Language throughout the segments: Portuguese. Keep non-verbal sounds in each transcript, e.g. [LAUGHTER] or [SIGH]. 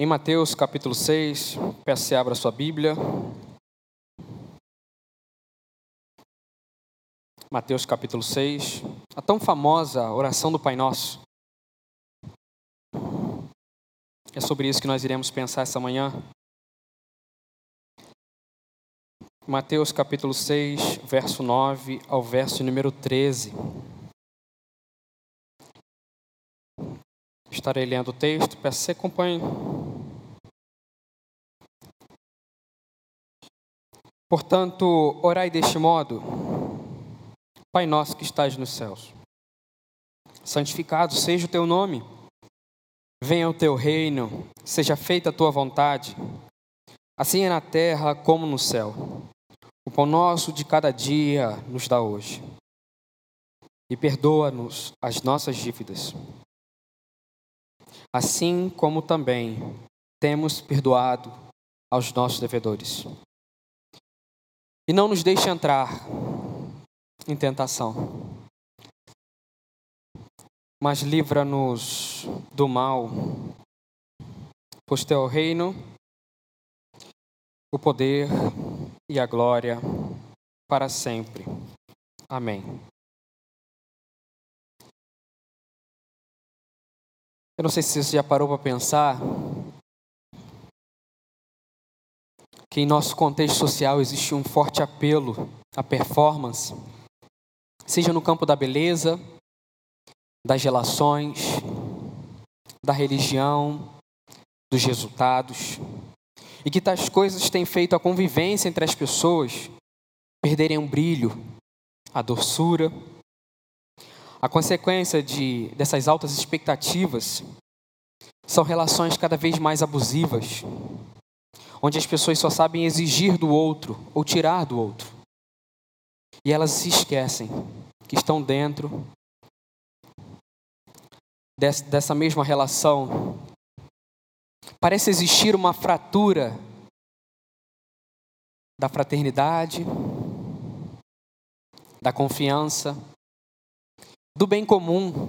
Em Mateus capítulo 6, peço que abra sua Bíblia. Mateus capítulo 6, a tão famosa oração do Pai Nosso. É sobre isso que nós iremos pensar essa manhã. Mateus capítulo 6, verso 9 ao verso número 13. Estarei lendo o texto, peço que você acompanhe. Portanto, orai deste modo: Pai nosso que estás nos céus, santificado seja o teu nome, venha o teu reino, seja feita a tua vontade, assim é na terra como no céu. O pão nosso de cada dia nos dá hoje. E perdoa-nos as nossas dívidas, assim como também temos perdoado aos nossos devedores e não nos deixe entrar em tentação, mas livra-nos do mal, pois teu reino, o poder e a glória para sempre. Amém. Eu não sei se você já parou para pensar que em nosso contexto social existe um forte apelo à performance, seja no campo da beleza, das relações, da religião, dos resultados, e que tais coisas têm feito a convivência entre as pessoas perderem o brilho, a doçura. A consequência de, dessas altas expectativas são relações cada vez mais abusivas, onde as pessoas só sabem exigir do outro ou tirar do outro. E elas se esquecem que estão dentro dessa mesma relação. Parece existir uma fratura da fraternidade, da confiança, do bem comum,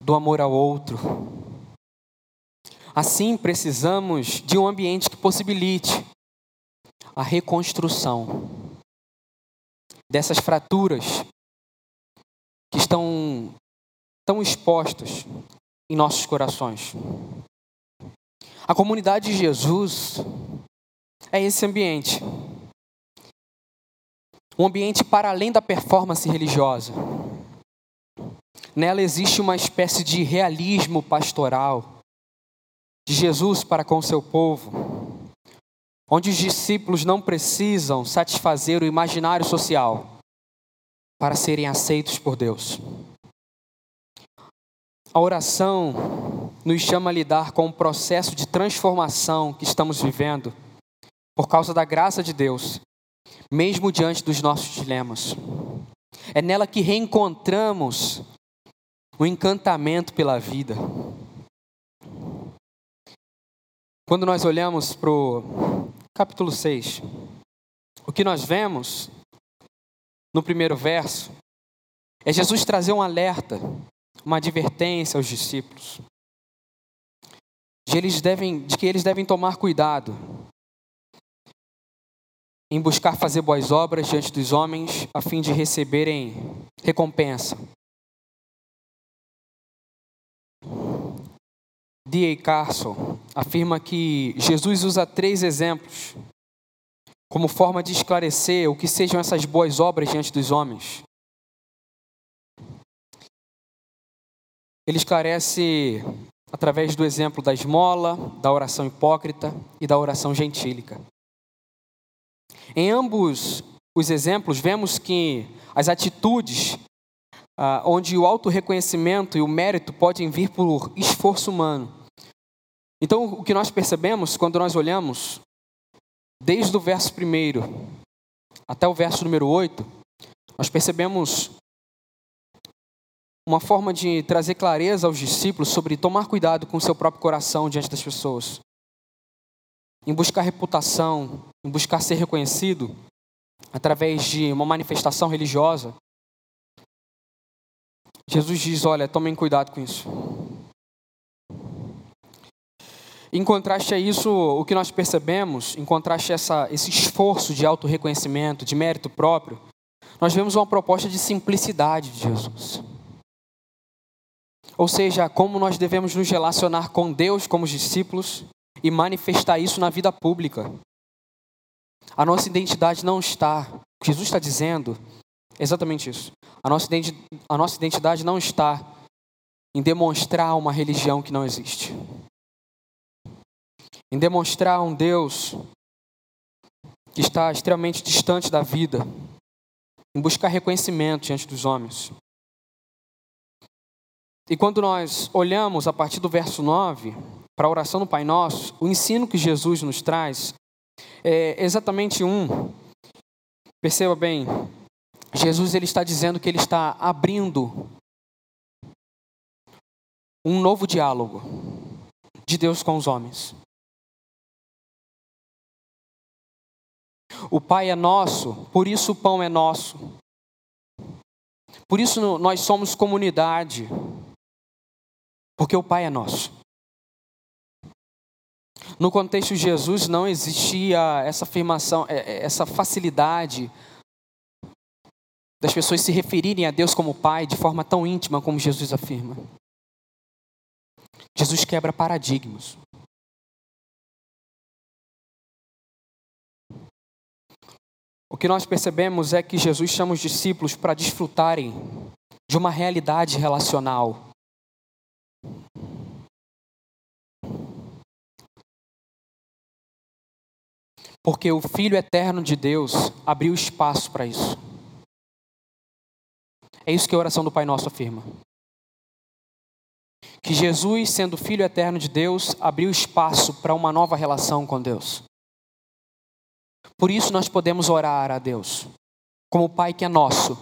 do amor ao outro, Assim, precisamos de um ambiente que possibilite a reconstrução dessas fraturas que estão tão expostas em nossos corações. A comunidade de Jesus é esse ambiente. Um ambiente para além da performance religiosa. Nela existe uma espécie de realismo pastoral de Jesus para com seu povo, onde os discípulos não precisam satisfazer o imaginário social para serem aceitos por Deus. A oração nos chama a lidar com o processo de transformação que estamos vivendo por causa da graça de Deus, mesmo diante dos nossos dilemas. É nela que reencontramos o encantamento pela vida. Quando nós olhamos para o capítulo 6, o que nós vemos no primeiro verso é Jesus trazer um alerta, uma advertência aos discípulos, de, eles devem, de que eles devem tomar cuidado em buscar fazer boas obras diante dos homens, a fim de receberem recompensa. D.A. Carson afirma que Jesus usa três exemplos como forma de esclarecer o que sejam essas boas obras diante dos homens. Ele esclarece através do exemplo da esmola, da oração hipócrita e da oração gentílica. Em ambos os exemplos, vemos que as atitudes ah, onde o auto-reconhecimento e o mérito podem vir por esforço humano. Então, o que nós percebemos quando nós olhamos, desde o verso 1 até o verso número 8, nós percebemos uma forma de trazer clareza aos discípulos sobre tomar cuidado com o seu próprio coração diante das pessoas, em buscar reputação, em buscar ser reconhecido através de uma manifestação religiosa, Jesus diz: olha, tomem cuidado com isso. Em contraste a isso, o que nós percebemos, em contraste a essa, esse esforço de autorreconhecimento, de mérito próprio, nós vemos uma proposta de simplicidade de Jesus. Ou seja, como nós devemos nos relacionar com Deus como discípulos e manifestar isso na vida pública. A nossa identidade não está, Jesus está dizendo exatamente isso. A nossa, a nossa identidade não está em demonstrar uma religião que não existe, em demonstrar um Deus que está extremamente distante da vida, em buscar reconhecimento diante dos homens. E quando nós olhamos a partir do verso 9 para a oração do Pai Nosso, o ensino que Jesus nos traz é exatamente um. Perceba bem, Jesus ele está dizendo que ele está abrindo um novo diálogo de Deus com os homens. O Pai é nosso, por isso o pão é nosso. Por isso nós somos comunidade. Porque o Pai é nosso. No contexto de Jesus não existia essa afirmação, é, é, essa facilidade das pessoas se referirem a Deus como Pai de forma tão íntima como Jesus afirma. Jesus quebra paradigmas. O que nós percebemos é que Jesus chama os discípulos para desfrutarem de uma realidade relacional Porque o Filho eterno de Deus abriu espaço para isso. É isso que a oração do Pai Nosso afirma. Que Jesus, sendo Filho eterno de Deus, abriu espaço para uma nova relação com Deus. Por isso nós podemos orar a Deus, como o Pai que é nosso.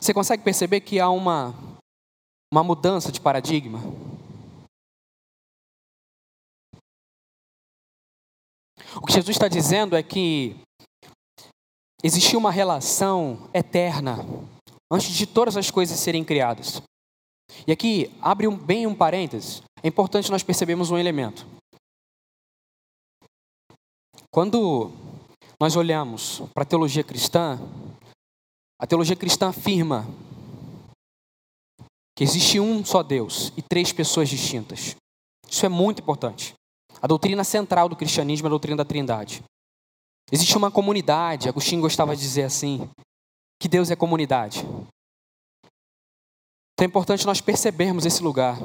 Você consegue perceber que há uma, uma mudança de paradigma? O que Jesus está dizendo é que existia uma relação eterna antes de todas as coisas serem criadas. E aqui, abre um, bem um parênteses, é importante nós percebermos um elemento. Quando nós olhamos para a teologia cristã, a teologia cristã afirma que existe um só Deus e três pessoas distintas. Isso é muito importante. A doutrina central do cristianismo é a doutrina da Trindade. Existe uma comunidade, Agostinho gostava de dizer assim, que Deus é comunidade. Então é importante nós percebermos esse lugar.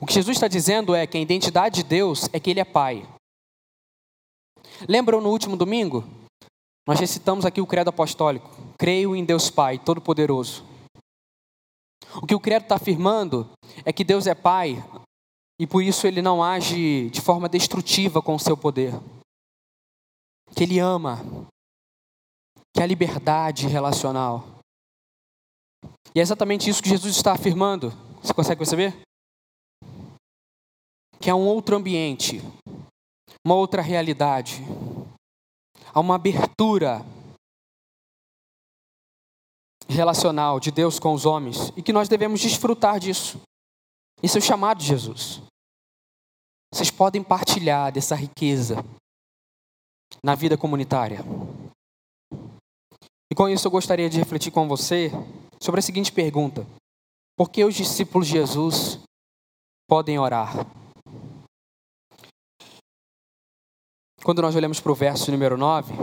O que Jesus está dizendo é que a identidade de Deus é que Ele é Pai. Lembram no último domingo? Nós recitamos aqui o credo apostólico. Creio em Deus Pai, Todo-Poderoso. O que o credo está afirmando é que Deus é Pai e por isso ele não age de forma destrutiva com o seu poder. Que ele ama, que a liberdade relacional. E é exatamente isso que Jesus está afirmando. Você consegue perceber? Que há um outro ambiente, uma outra realidade, há uma abertura relacional de Deus com os homens e que nós devemos desfrutar disso. Isso é o chamado de Jesus. Vocês podem partilhar dessa riqueza na vida comunitária. E com isso eu gostaria de refletir com você sobre a seguinte pergunta: Por que os discípulos de Jesus podem orar? Quando nós olhamos para o verso número 9,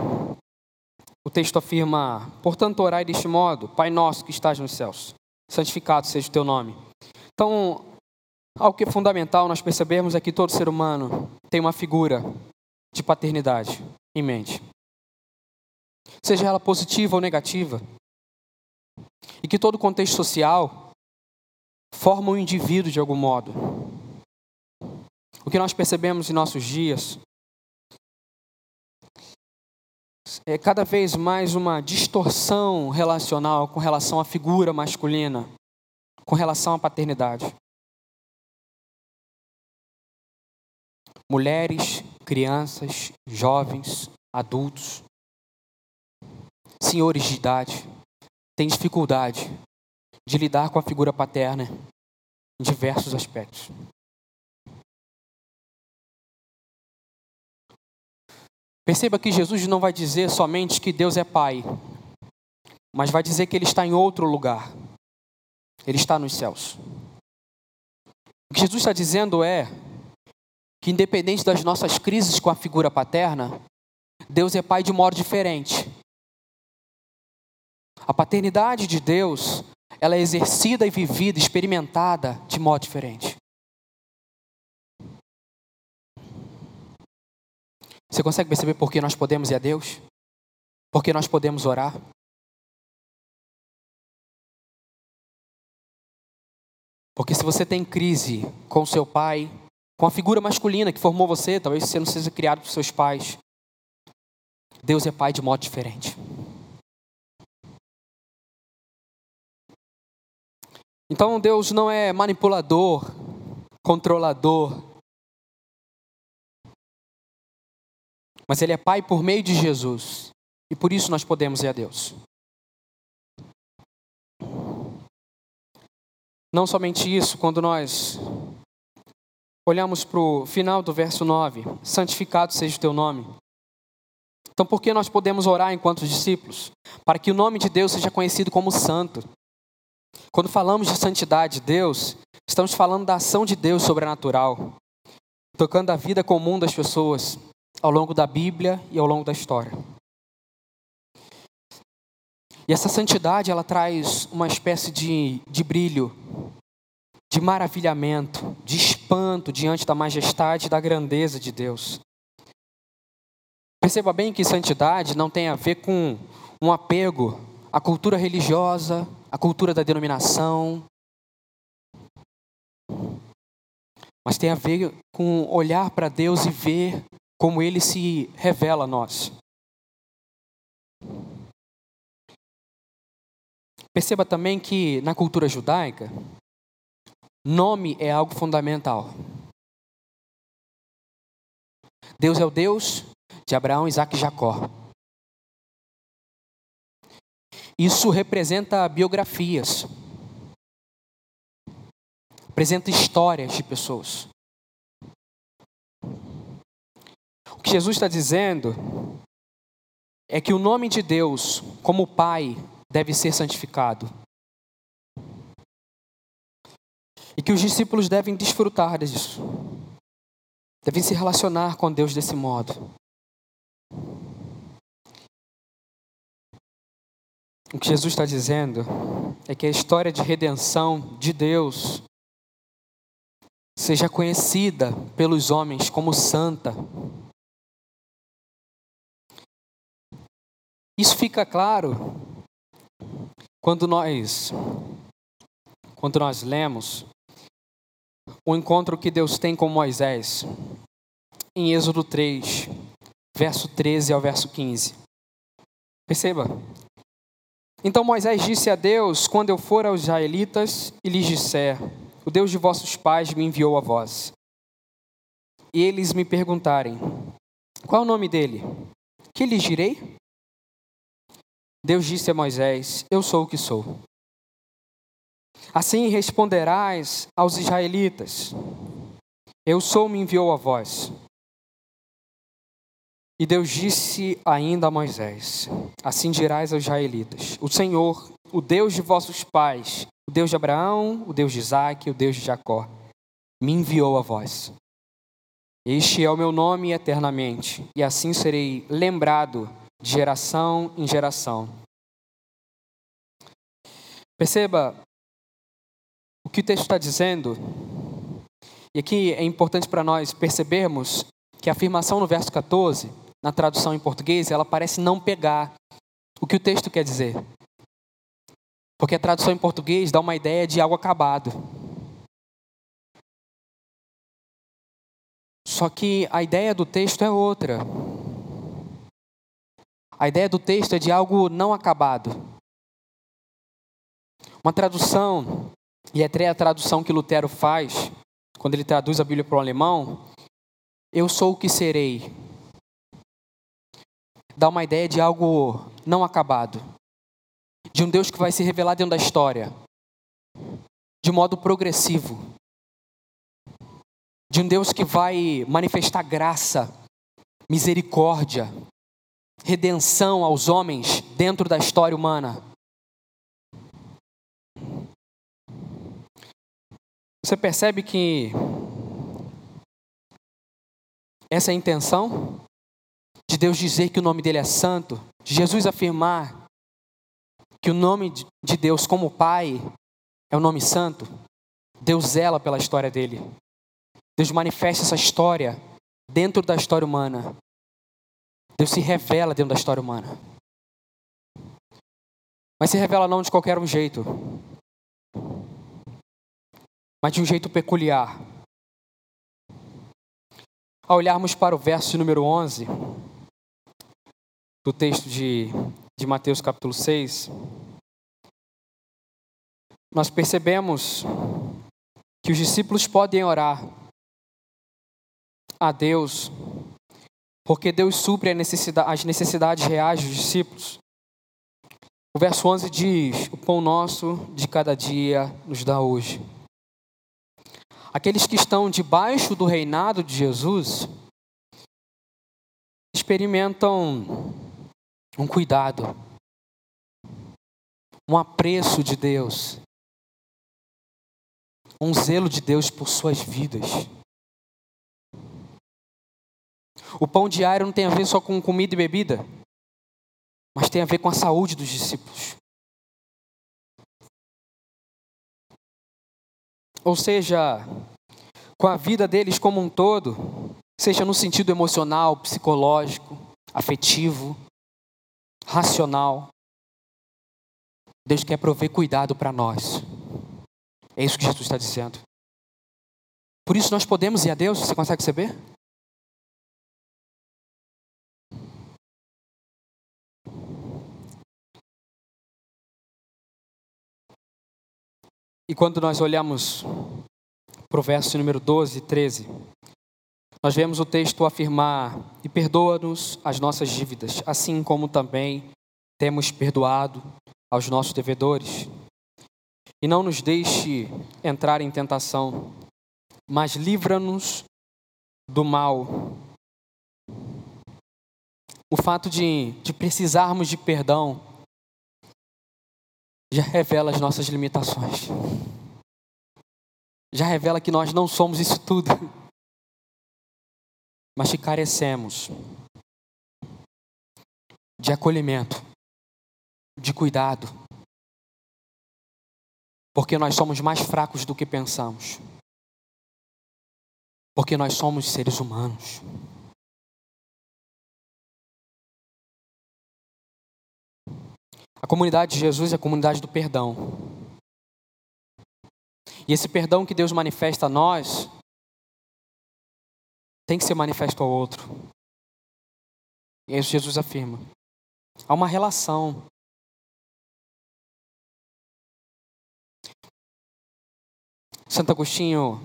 o texto afirma: Portanto, orai deste modo, Pai nosso que estás nos céus, santificado seja o teu nome. Então, algo que é fundamental nós percebemos é que todo ser humano tem uma figura de paternidade em mente, seja ela positiva ou negativa, e que todo contexto social forma um indivíduo de algum modo. O que nós percebemos em nossos dias é cada vez mais uma distorção relacional com relação à figura masculina, com relação à paternidade. Mulheres, crianças, jovens, adultos, senhores de idade, têm dificuldade de lidar com a figura paterna em diversos aspectos. Perceba que Jesus não vai dizer somente que Deus é Pai, mas vai dizer que Ele está em outro lugar. Ele está nos céus. O que Jesus está dizendo é que, independente das nossas crises com a figura paterna, Deus é Pai de modo diferente. A paternidade de Deus, ela é exercida e vivida, experimentada de modo diferente. Você consegue perceber por que nós podemos ir a Deus? Por que nós podemos orar? Porque se você tem crise com seu pai, com a figura masculina que formou você, talvez você não seja criado por seus pais, Deus é pai de modo diferente. Então Deus não é manipulador, controlador, Mas Ele é Pai por meio de Jesus. E por isso nós podemos ir a Deus. Não somente isso, quando nós olhamos para o final do verso 9: santificado seja o teu nome. Então, por que nós podemos orar enquanto discípulos? Para que o nome de Deus seja conhecido como santo. Quando falamos de santidade de Deus, estamos falando da ação de Deus sobrenatural, tocando a vida comum das pessoas, ao longo da Bíblia e ao longo da história. E essa santidade, ela traz uma espécie de, de brilho, de maravilhamento, de espanto diante da majestade e da grandeza de Deus. Perceba bem que santidade não tem a ver com um apego à cultura religiosa, à cultura da denominação, mas tem a ver com olhar para Deus e ver como ele se revela a nós. Perceba também que na cultura judaica, nome é algo fundamental. Deus é o Deus de Abraão, Isaac e Jacó. Isso representa biografias, representa histórias de pessoas. O que Jesus está dizendo é que o nome de Deus, como Pai, deve ser santificado. E que os discípulos devem desfrutar disso. Devem se relacionar com Deus desse modo. O que Jesus está dizendo é que a história de redenção de Deus seja conhecida pelos homens como santa. Isso fica claro quando nós quando nós lemos o encontro que Deus tem com Moisés em Êxodo 3, verso 13 ao verso 15. Perceba. Então Moisés disse a Deus: Quando eu for aos israelitas e lhes disser: O Deus de vossos pais me enviou a vós. E eles me perguntarem: Qual é o nome dele? Que lhes direi? Deus disse a Moisés: Eu sou o que sou. Assim responderás aos israelitas: Eu sou, me enviou a vós. E Deus disse ainda a Moisés: Assim dirás aos israelitas: O Senhor, o Deus de vossos pais, o Deus de Abraão, o Deus de Isaac, o Deus de Jacó, me enviou a vós. Este é o meu nome eternamente, e assim serei lembrado de geração em geração. Perceba o que o texto está dizendo, e aqui é importante para nós percebermos que a afirmação no verso 14, na tradução em português, ela parece não pegar o que o texto quer dizer. Porque a tradução em português dá uma ideia de algo acabado. Só que a ideia do texto é outra. A ideia do texto é de algo não acabado. Uma tradução, e até a tradução que Lutero faz, quando ele traduz a Bíblia para o alemão, eu sou o que serei. Dá uma ideia de algo não acabado. De um Deus que vai se revelar dentro da história. de modo progressivo. De um Deus que vai manifestar graça, misericórdia, redenção aos homens dentro da história humana. Você percebe que essa é a intenção de Deus dizer que o nome dele é santo, de Jesus afirmar que o nome de Deus como Pai é o nome santo. Deus zela pela história dele. Deus manifesta essa história dentro da história humana. Deus se revela dentro da história humana. Mas se revela não de qualquer um jeito mas de um jeito peculiar. Ao olharmos para o verso número 11 do texto de, de Mateus capítulo 6, nós percebemos que os discípulos podem orar a Deus, porque Deus supre necessidade, as necessidades reais dos discípulos. O verso 11 diz: O pão nosso de cada dia nos dá hoje. Aqueles que estão debaixo do reinado de Jesus experimentam um cuidado, um apreço de Deus, um zelo de Deus por suas vidas. O pão diário não tem a ver só com comida e bebida, mas tem a ver com a saúde dos discípulos. Ou seja, com a vida deles como um todo, seja no sentido emocional, psicológico, afetivo, racional. Deus quer prover cuidado para nós. É isso que Jesus está dizendo. Por isso nós podemos ir a Deus, você consegue saber? E quando nós olhamos para o verso número 12 e 13, nós vemos o texto afirmar: E perdoa-nos as nossas dívidas, assim como também temos perdoado aos nossos devedores. E não nos deixe entrar em tentação, mas livra-nos do mal. O fato de, de precisarmos de perdão já revela as nossas limitações. Já revela que nós não somos isso tudo. Mas que carecemos de acolhimento, de cuidado. Porque nós somos mais fracos do que pensamos. Porque nós somos seres humanos. A comunidade de Jesus é a comunidade do perdão. E esse perdão que Deus manifesta a nós tem que ser manifesto ao outro. E isso Jesus afirma. Há uma relação. Santo Agostinho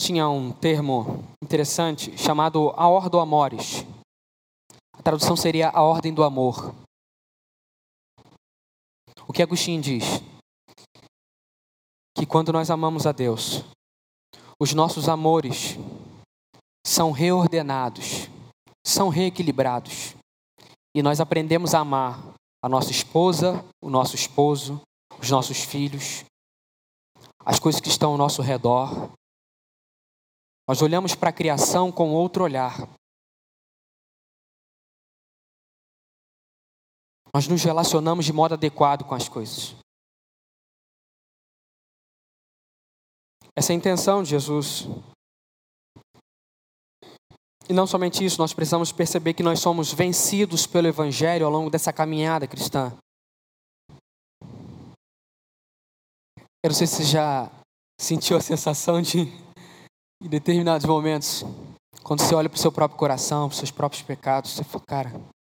tinha um termo interessante chamado a ordo amores. Tradução seria a ordem do amor. O que Agostinho diz? Que quando nós amamos a Deus, os nossos amores são reordenados, são reequilibrados. E nós aprendemos a amar a nossa esposa, o nosso esposo, os nossos filhos, as coisas que estão ao nosso redor. Nós olhamos para a criação com outro olhar. Nós nos relacionamos de modo adequado com as coisas. Essa é a intenção de Jesus. E não somente isso, nós precisamos perceber que nós somos vencidos pelo Evangelho ao longo dessa caminhada cristã. Eu não sei se você já sentiu a sensação de, em determinados momentos, quando você olha para o seu próprio coração, para os seus próprios pecados, você fala, cara,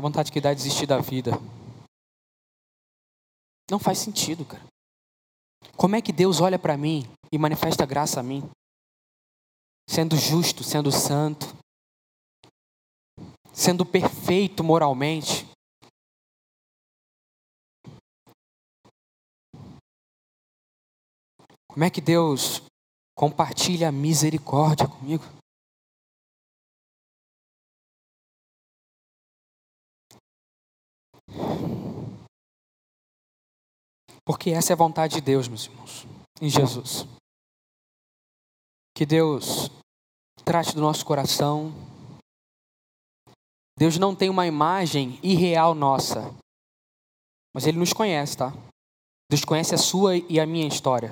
a vontade que dá é desistir da vida. Não faz sentido, cara. Como é que Deus olha para mim e manifesta graça a mim? Sendo justo, sendo santo, sendo perfeito moralmente. Como é que Deus compartilha a misericórdia comigo? Porque essa é a vontade de Deus, meus irmãos, em Jesus. Que Deus trate do nosso coração. Deus não tem uma imagem irreal nossa, mas Ele nos conhece, tá? Deus conhece a sua e a minha história.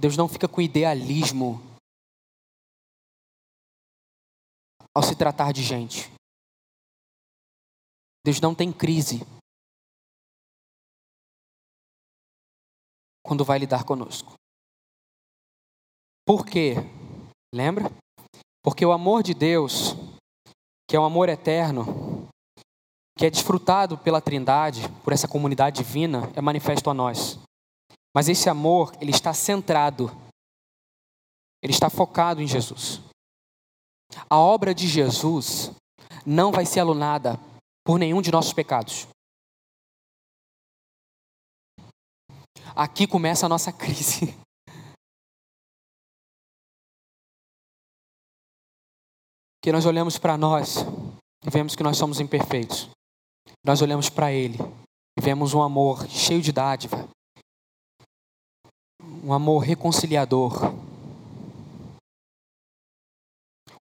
Deus não fica com idealismo ao se tratar de gente. Deus não tem crise quando vai lidar conosco. Por quê? Lembra? Porque o amor de Deus, que é um amor eterno, que é desfrutado pela Trindade, por essa comunidade divina, é manifesto a nós. Mas esse amor, ele está centrado, ele está focado em Jesus. A obra de Jesus não vai ser alunada por nenhum de nossos pecados. Aqui começa a nossa crise. [LAUGHS] Que nós olhamos para nós e vemos que nós somos imperfeitos. Nós olhamos para Ele e vemos um amor cheio de dádiva, um amor reconciliador,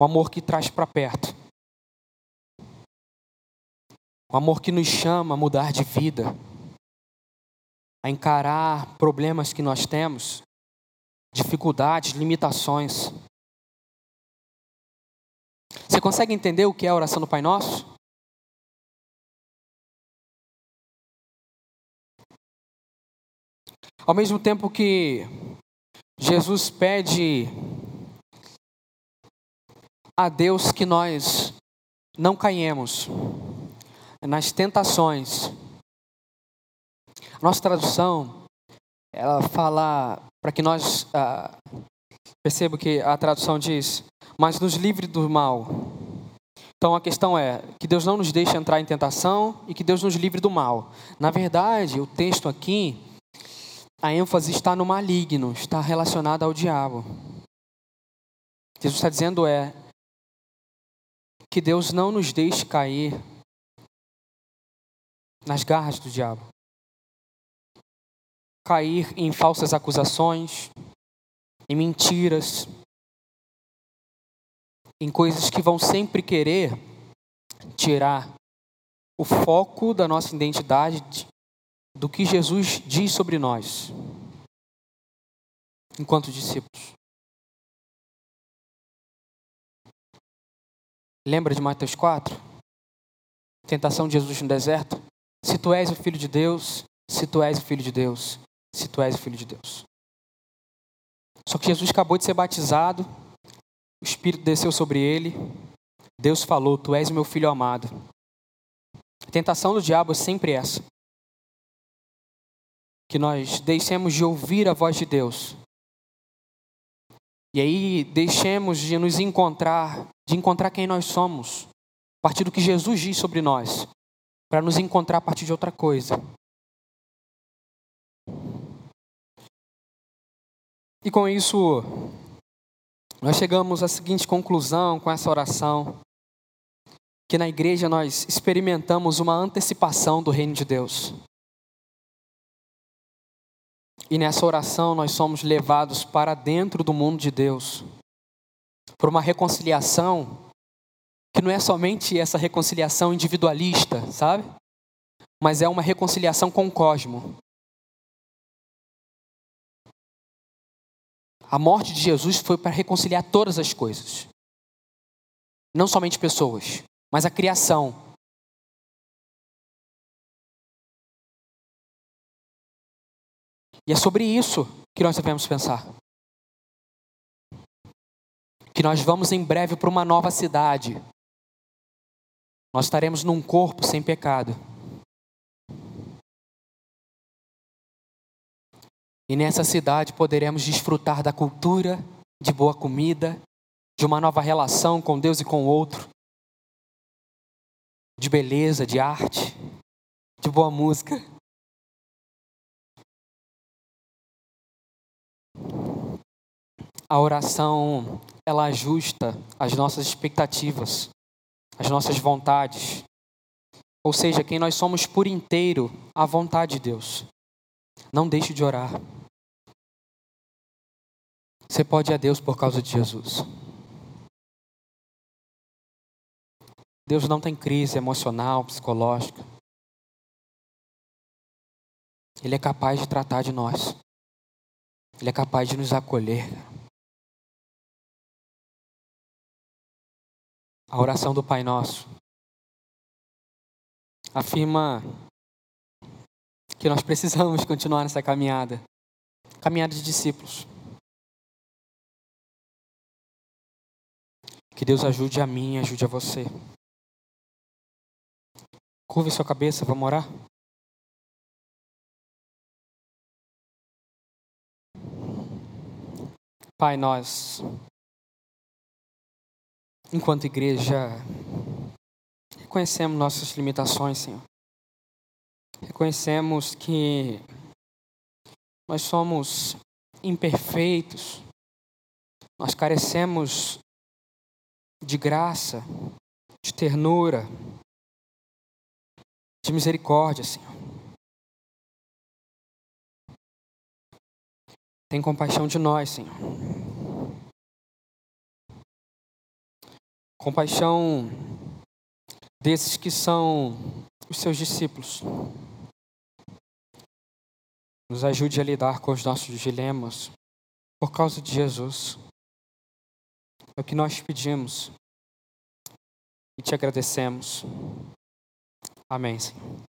um amor que traz para perto, um amor que nos chama a mudar de vida, a encarar problemas que nós temos, dificuldades, limitações. Você consegue entender o que é a oração do Pai Nosso? Ao mesmo tempo que Jesus pede a Deus que nós não caímos nas tentações. Nossa tradução, ela fala para que nós ah, perceba que a tradução diz, mas nos livre do mal. Então a questão é que Deus não nos deixe entrar em tentação e que Deus nos livre do mal. Na verdade, o texto aqui a ênfase está no maligno, está relacionada ao diabo. Jesus está dizendo é que Deus não nos deixe cair nas garras do diabo. Cair em falsas acusações, em mentiras, em coisas que vão sempre querer tirar o foco da nossa identidade do que Jesus diz sobre nós, enquanto discípulos. Lembra de Mateus 4? Tentação de Jesus no deserto? Se tu és o filho de Deus, se tu és o filho de Deus, se tu és o filho de Deus. Só que Jesus acabou de ser batizado, o Espírito desceu sobre ele, Deus falou: Tu és meu filho amado. A tentação do diabo é sempre essa que nós deixemos de ouvir a voz de Deus. E aí deixemos de nos encontrar, de encontrar quem nós somos, a partir do que Jesus diz sobre nós, para nos encontrar a partir de outra coisa. E com isso, nós chegamos à seguinte conclusão com essa oração: que na igreja nós experimentamos uma antecipação do reino de Deus. E nessa oração nós somos levados para dentro do mundo de Deus, por uma reconciliação que não é somente essa reconciliação individualista, sabe? Mas é uma reconciliação com o cosmo. A morte de Jesus foi para reconciliar todas as coisas. Não somente pessoas, mas a criação, E é sobre isso que nós devemos pensar. Que nós vamos em breve para uma nova cidade. Nós estaremos num corpo sem pecado. E nessa cidade poderemos desfrutar da cultura, de boa comida, de uma nova relação com Deus e com o outro, de beleza, de arte, de boa música. A oração, ela ajusta as nossas expectativas, as nossas vontades. Ou seja, quem nós somos por inteiro, a vontade de Deus. Não deixe de orar. Você pode ir a Deus por causa de Jesus. Deus não tem crise emocional, psicológica. Ele é capaz de tratar de nós. Ele é capaz de nos acolher. A oração do Pai Nosso afirma que nós precisamos continuar nessa caminhada caminhada de discípulos. Que Deus ajude a mim e ajude a você. Curve sua cabeça, vamos orar? Pai, nós, enquanto igreja, reconhecemos nossas limitações, Senhor. Reconhecemos que nós somos imperfeitos, nós carecemos de graça, de ternura, de misericórdia, Senhor. Tem compaixão de nós, Senhor. Compaixão desses que são os seus discípulos. Nos ajude a lidar com os nossos dilemas por causa de Jesus. É o que nós pedimos e te agradecemos. Amém, Senhor.